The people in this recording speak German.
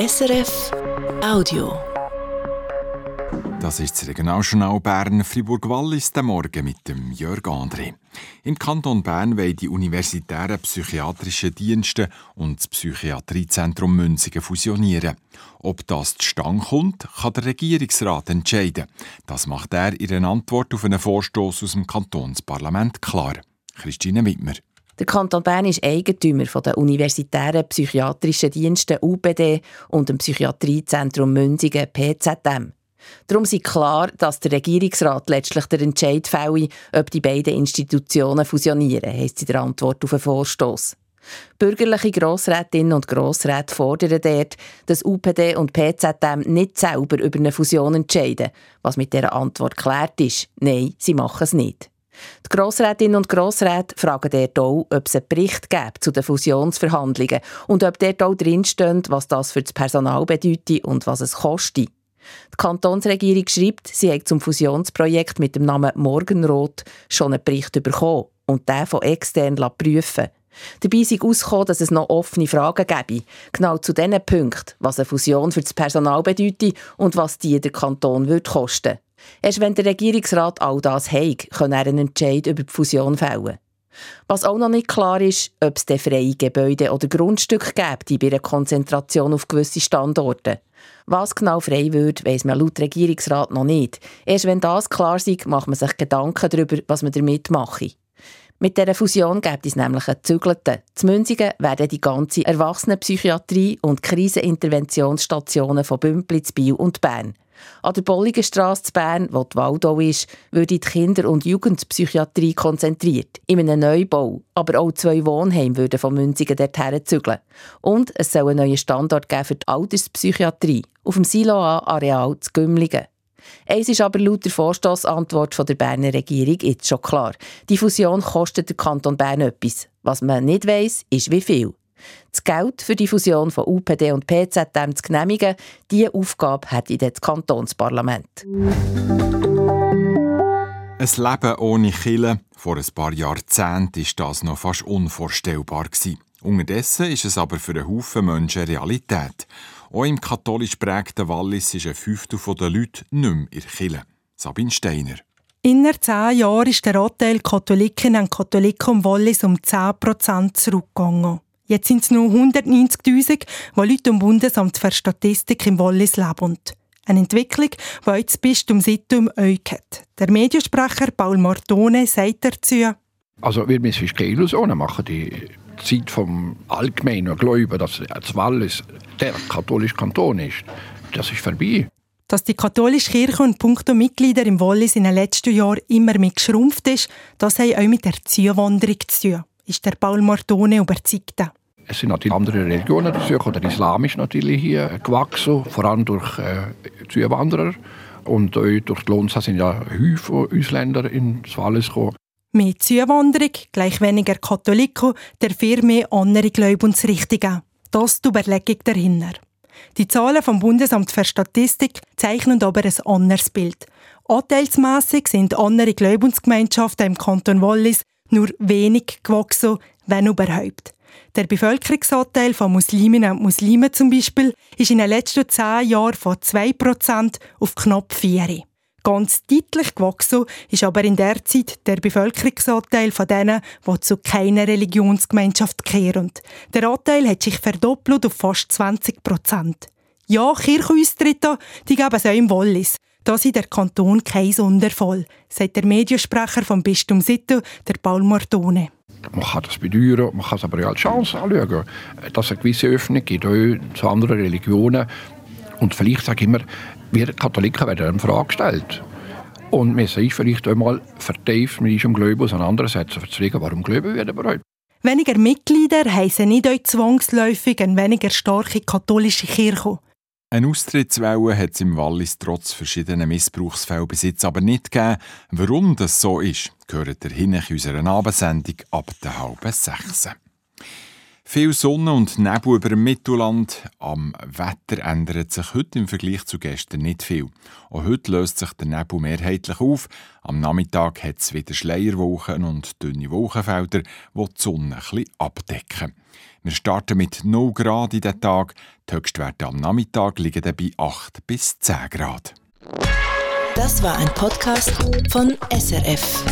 SRF Audio. Das ist das Regionaljournal Bern Fribourg-Wallis der Morgen mit dem Jörg André. Im Kanton Bern wollen die universitären psychiatrischen Dienste und das Psychiatriezentrum Münzigen fusionieren. Ob das zustande kommt, kann der Regierungsrat entscheiden. Das macht er in einer Antwort auf einen Vorstoß aus dem Kantonsparlament klar. Christine Wittmer. Der Kanton Bern ist Eigentümer der universitären psychiatrischen Dienste UPD und dem Psychiatriezentrum Münzigen PZM. Darum ist klar, dass der Regierungsrat letztlich den Entscheid fälle, ob die beiden Institutionen fusionieren, heisst in der Antwort auf den Vorstoß. Bürgerliche Grossrätinnen und Grossräte fordern dort, dass UPD und PZM nicht selber über eine Fusion entscheiden, was mit dieser Antwort klärt ist. Nein, sie machen es nicht. Die Grossrätinnen und Grossräte fragen dort auch, ob es einen Bericht gibt zu den Fusionsverhandlungen und ob dort auch drinsteht, was das für das Personal bedeutet und was es kostet. Die Kantonsregierung schreibt, sie hat zum Fusionsprojekt mit dem Namen Morgenrot schon einen Bericht bekommen und den von extern prüfen Dabei ist herausgekommen, dass es noch offene Fragen gäbe. Genau zu diesen Punkten, was eine Fusion für das Personal bedeutet und was die der Kanton würde kosten Erst wenn der Regierungsrat all das hat, kann er einen Entscheid über die Fusion fällen. Was auch noch nicht klar ist, ob es freie Gebäude oder Grundstücke gibt bei einer Konzentration auf gewisse Standorte. Was genau frei wird, weiss man laut Regierungsrat noch nicht. Erst wenn das klar ist, macht man sich Gedanken darüber, was man damit mache. Mit dieser Fusion gibt es nämlich einen Zügelten. Zu Münzigen werden die ganze Erwachsenenpsychiatrie und Kriseninterventionsstationen von Bümplitz, Biel und Bern. An der Bolligenstrasse zu Bern, wo die Waldau ist, würde die Kinder- und Jugendpsychiatrie konzentriert. In einem Neubau. Aber auch zwei Wohnheime würden von Münzigen dorthin zügeln. Und es soll einen neuen Standort geben für die Alterspsychiatrie auf dem Siloa-Areal zu Gümligen. Eins ist aber laut der Vorstossantwort der Berner Regierung jetzt schon klar. Die Fusion kostet der Kanton Bern etwas. Was man nicht weiss, ist wie viel. Das Geld für die Fusion von UPD und PZM zu genehmigen, diese Aufgabe hat das Kantonsparlament. Ein Leben ohne Kille. Vor ein paar Jahrzehnten war das noch fast unvorstellbar. Unterdessen ist es aber für einen Haufen Menschen Realität. Auch im katholisch prägten Wallis ist ein Fünftel der Leute nicht mehr in der Kirche. Sabine Steiner. Inner zehn Jahren ist der Anteil Katholikinnen und Katholiken im Wallis um 10% zurückgegangen. Jetzt sind es nur 190.000, die Leute im Bundesamt für Statistik im Wallis leben. Eine Entwicklung, die jetzt bis zum Situm hat. Der Mediensprecher Paul Martone sagt dazu, also wir müssen keine Illusionen machen. Die Zeit vom allgemeinen Glauben, dass das Wallis der katholische Kanton ist, das ist vorbei. Dass die katholische Kirche und punkto Mitglieder im Wallis in den letzten Jahren immer mehr geschrumpft ist, das hat auch mit der Zuwanderung zu tun, ist der Paul Martone überzeugt. Es sind natürlich andere Religionen dazu, oder Islam ist natürlich hier gewachsen, vor allem durch äh, Zuwanderer. Und auch durch die Lonsa sind ja Häufige Ausländer ins Wallis gekommen. Mehr Zuwanderung, gleich weniger Katholiken, dafür mehr andere Glaubensrichtungen. Das ist die Überlegung dahinter. Die Zahlen vom Bundesamt für Statistik zeichnen aber ein anderes Bild. Anteilsmässig sind andere Glaubensgemeinschaften im Kanton Wallis nur wenig gewachsen, wenn überhaupt. Der Bevölkerungsanteil von Musliminnen und Muslimen zum Beispiel ist in den letzten zehn Jahren von 2% auf knapp 4%. Ganz deutlich gewachsen ist aber in der Zeit der Bevölkerungsanteil von denen, die zu keiner Religionsgemeinschaft kehren. Der Anteil hat sich verdoppelt auf fast 20 Prozent. Ja, Kirchenaustritte, die geben es auch im Wallis. Da ist der Kanton kein Sonderfall, sagt der Mediensprecher vom Bistum Sitte, der Paul Mortone. Man kann das bedauern, man kann es aber auch als Chance anschauen, dass es eine gewisse Öffnung gibt auch zu anderen Religionen. Und vielleicht sage ich immer, wir Katholiken werden eine Frage gestellt. Und wir sich vielleicht einmal vertieft mit unserem Glauben auseinandersetzen, um zu fragen, warum glauben wir überhaupt? Weniger Mitglieder heissen nicht euch zwangsläufig eine weniger starke katholische Kirche. Eine Austrittswelle hat es im Wallis trotz verschiedener Missbrauchsfälle bis jetzt aber nicht gegeben. Warum das so ist, gehört ihr hin in unserer Abendsendung ab der halben sechs. Viel Sonne und Nebel über dem Mittelland. Am Wetter ändert sich heute im Vergleich zu gestern nicht viel. Auch heute löst sich der Nebel mehrheitlich auf. Am Nachmittag hat es wieder Schleierwolken und dünne Wolkenfelder, die die Sonne bisschen abdecken. Wir starten mit 0 Grad in den Tag. Die Höchstwerte am Nachmittag liegen bei 8 bis 10 Grad. Das war ein Podcast von SRF.